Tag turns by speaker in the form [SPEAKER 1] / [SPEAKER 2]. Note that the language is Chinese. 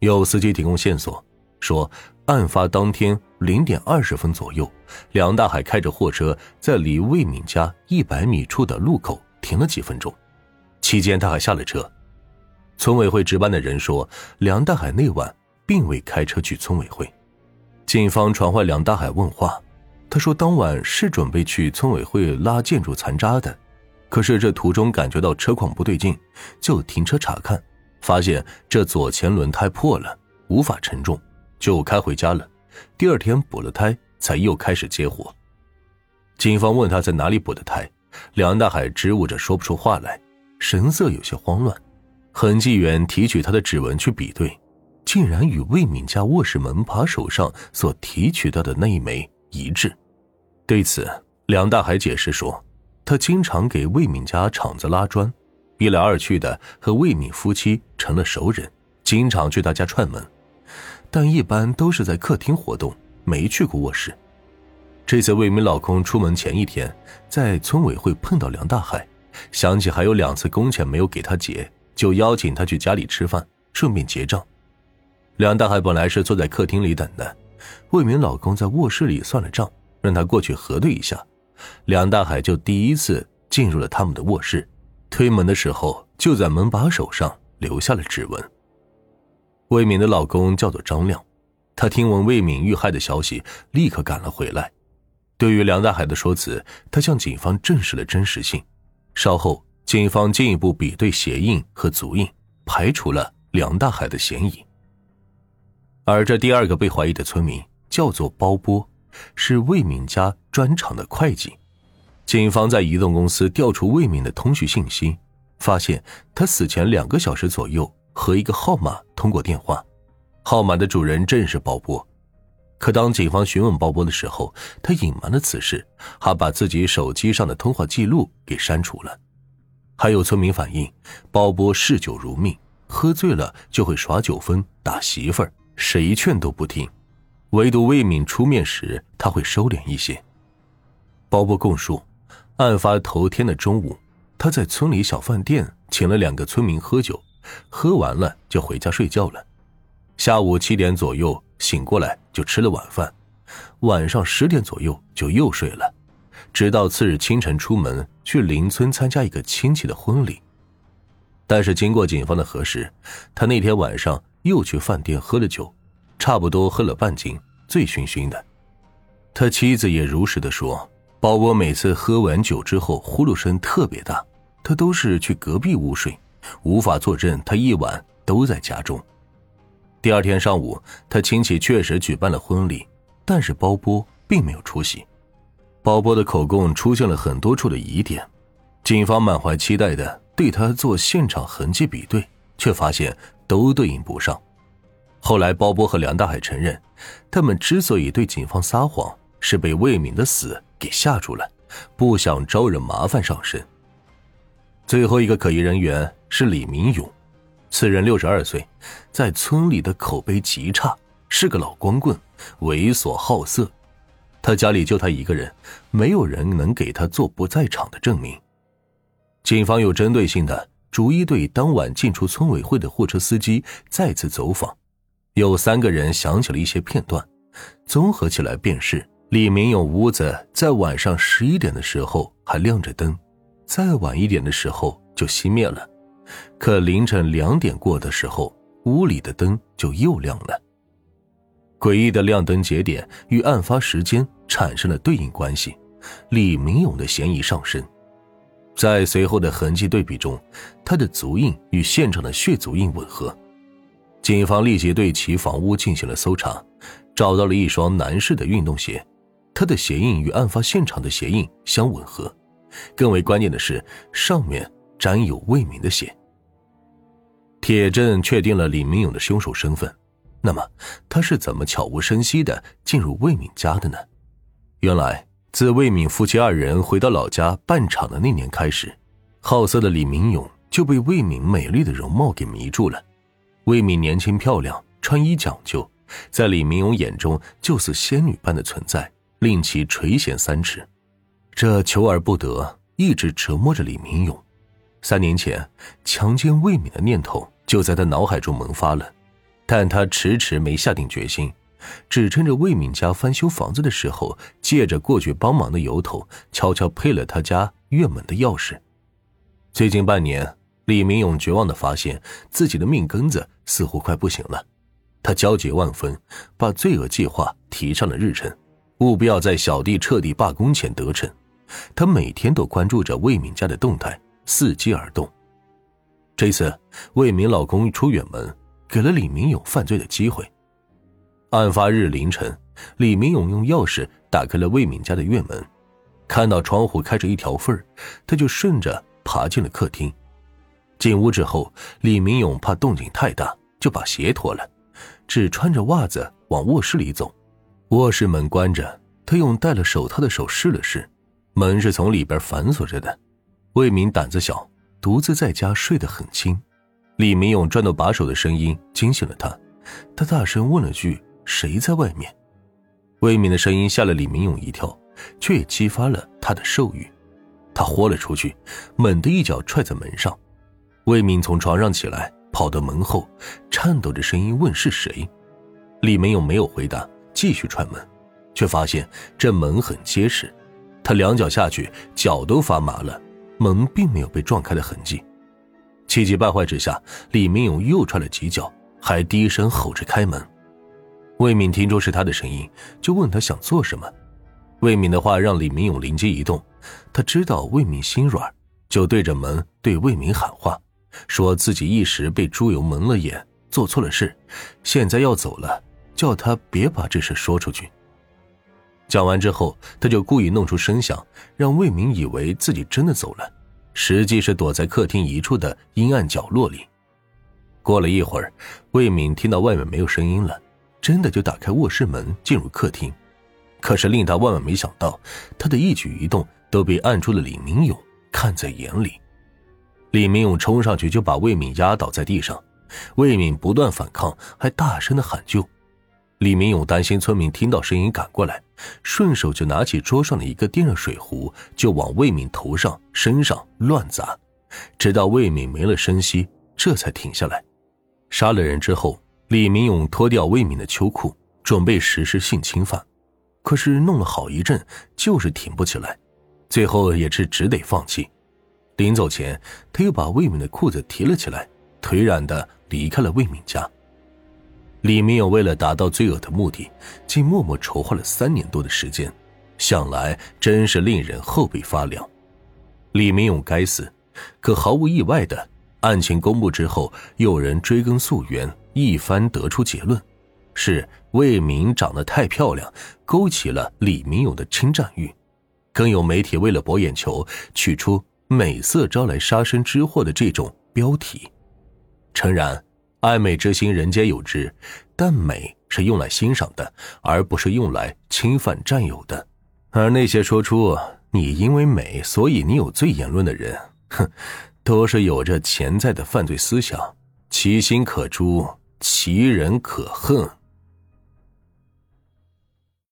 [SPEAKER 1] 有司机提供线索，说案发当天零点二十分左右，梁大海开着货车在离魏敏家一百米处的路口停了几分钟，期间他还下了车。村委会值班的人说，梁大海那晚并未开车去村委会。警方传唤梁大海问话，他说当晚是准备去村委会拉建筑残渣的，可是这途中感觉到车况不对劲，就停车查看。发现这左前轮胎破了，无法承重，就开回家了。第二天补了胎，才又开始接活。警方问他在哪里补的胎，梁大海支吾着说不出话来，神色有些慌乱。痕迹员提取他的指纹去比对，竟然与魏敏家卧室门把手上所提取到的那一枚一致。对此，梁大海解释说，他经常给魏敏家厂子拉砖。一来二去的，和魏敏夫妻成了熟人，经常去他家串门，但一般都是在客厅活动，没去过卧室。这次魏敏老公出门前一天，在村委会碰到梁大海，想起还有两次工钱没有给他结，就邀请他去家里吃饭，顺便结账。梁大海本来是坐在客厅里等的，魏敏老公在卧室里算了账，让他过去核对一下，梁大海就第一次进入了他们的卧室。推门的时候，就在门把手上留下了指纹。魏敏的老公叫做张亮，他听闻魏敏遇害的消息，立刻赶了回来。对于梁大海的说辞，他向警方证实了真实性。稍后，警方进一步比对鞋印和足印，排除了梁大海的嫌疑。而这第二个被怀疑的村民叫做包波，是魏敏家砖厂的会计。警方在移动公司调出魏敏的通讯信息，发现他死前两个小时左右和一个号码通过电话，号码的主人正是鲍波。可当警方询问鲍波的时候，他隐瞒了此事，还把自己手机上的通话记录给删除了。还有村民反映，鲍波嗜酒如命，喝醉了就会耍酒疯、打媳妇儿，谁劝都不听，唯独魏敏出面时他会收敛一些。鲍波供述。案发头天的中午，他在村里小饭店请了两个村民喝酒，喝完了就回家睡觉了。下午七点左右醒过来就吃了晚饭，晚上十点左右就又睡了，直到次日清晨出门去邻村参加一个亲戚的婚礼。但是经过警方的核实，他那天晚上又去饭店喝了酒，差不多喝了半斤，醉醺醺的。他妻子也如实的说。包波每次喝完酒之后，呼噜声特别大，他都是去隔壁屋睡，无法作证他一晚都在家中。第二天上午，他亲戚确实举办了婚礼，但是包波并没有出席。包波的口供出现了很多处的疑点，警方满怀期待的对他做现场痕迹比对，却发现都对应不上。后来，包波和梁大海承认，他们之所以对警方撒谎，是被魏敏的死。给吓住了，不想招惹麻烦上身。最后一个可疑人员是李明勇，此人六十二岁，在村里的口碑极差，是个老光棍，猥琐好色。他家里就他一个人，没有人能给他做不在场的证明。警方有针对性的逐一对当晚进出村委会的货车司机再次走访，有三个人想起了一些片段，综合起来便是。李明勇屋子在晚上十一点的时候还亮着灯，再晚一点的时候就熄灭了。可凌晨两点过的时候，屋里的灯就又亮了。诡异的亮灯节点与案发时间产生了对应关系，李明勇的嫌疑上升。在随后的痕迹对比中，他的足印与现场的血足印吻合。警方立即对其房屋进行了搜查，找到了一双男士的运动鞋。他的鞋印与案发现场的鞋印相吻合，更为关键的是，上面沾有魏明的血。铁证确定了李明勇的凶手身份，那么他是怎么悄无声息的进入魏敏家的呢？原来，自魏敏夫妻二人回到老家办厂的那年开始，好色的李明勇就被魏敏美丽的容貌给迷住了。魏敏年轻漂亮，穿衣讲究，在李明勇眼中就似仙女般的存在。令其垂涎三尺，这求而不得，一直折磨着李明勇。三年前，强奸魏敏的念头就在他脑海中萌发了。但他迟迟没下定决心，只趁着魏敏家翻修房子的时候，借着过去帮忙的由头，悄悄配了他家院门的钥匙。最近半年，李明勇绝望的发现自己的命根子似乎快不行了，他焦急万分，把罪恶计划提上了日程，务必要在小弟彻底罢工前得逞。他每天都关注着魏敏家的动态，伺机而动。这次，魏敏老公出远门，给了李明勇犯罪的机会。案发日凌晨，李明勇用钥匙打开了魏敏家的院门，看到窗户开着一条缝他就顺着爬进了客厅。进屋之后，李明勇怕动静太大，就把鞋脱了，只穿着袜子往卧室里走。卧室门关着，他用戴了手套的手试了试，门是从里边反锁着的。魏敏胆子小。独自在家睡得很轻，李明勇转动把手的声音惊醒了他，他大声问了句：“谁在外面？”魏敏的声音吓了李明勇一跳，却也激发了他的兽欲，他豁了出去，猛地一脚踹在门上。魏敏从床上起来，跑到门后，颤抖着声音问：“是谁？”李明勇没有回答，继续踹门，却发现这门很结实，他两脚下去，脚都发麻了。门并没有被撞开的痕迹，气急败坏之下，李明勇又踹了几脚，还低声吼着开门。魏敏听出是他的声音，就问他想做什么。魏敏的话让李明勇灵机一动，他知道魏敏心软，就对着门对魏敏喊话，说自己一时被猪油蒙了眼，做错了事，现在要走了，叫他别把这事说出去。讲完之后，他就故意弄出声响，让魏明以为自己真的走了，实际是躲在客厅一处的阴暗角落里。过了一会儿，魏敏听到外面没有声音了，真的就打开卧室门进入客厅。可是令他万万没想到，他的一举一动都被暗处的李明勇看在眼里。李明勇冲上去就把魏敏压倒在地上，魏敏不断反抗，还大声的喊救。李明勇担心村民听到声音赶过来，顺手就拿起桌上的一个电热水壶，就往魏敏头上、身上乱砸，直到魏敏没了声息，这才停下来。杀了人之后，李明勇脱掉魏敏的秋裤，准备实施性侵犯，可是弄了好一阵，就是挺不起来，最后也是只得放弃。临走前，他又把魏敏的裤子提了起来，颓然的离开了魏敏家。李明勇为了达到罪恶的目的，竟默默筹划了三年多的时间，想来真是令人后背发凉。李明勇该死，可毫无意外的，案情公布之后，有人追根溯源，一番得出结论：是魏明长得太漂亮，勾起了李明勇的侵占欲。更有媒体为了博眼球，取出“美色招来杀身之祸”的这种标题。诚然。爱美之心，人皆有之，但美是用来欣赏的，而不是用来侵犯占有的。而那些说出“你因为美，所以你有罪”言论的人，哼，都是有着潜在的犯罪思想，其心可诛，其人可恨。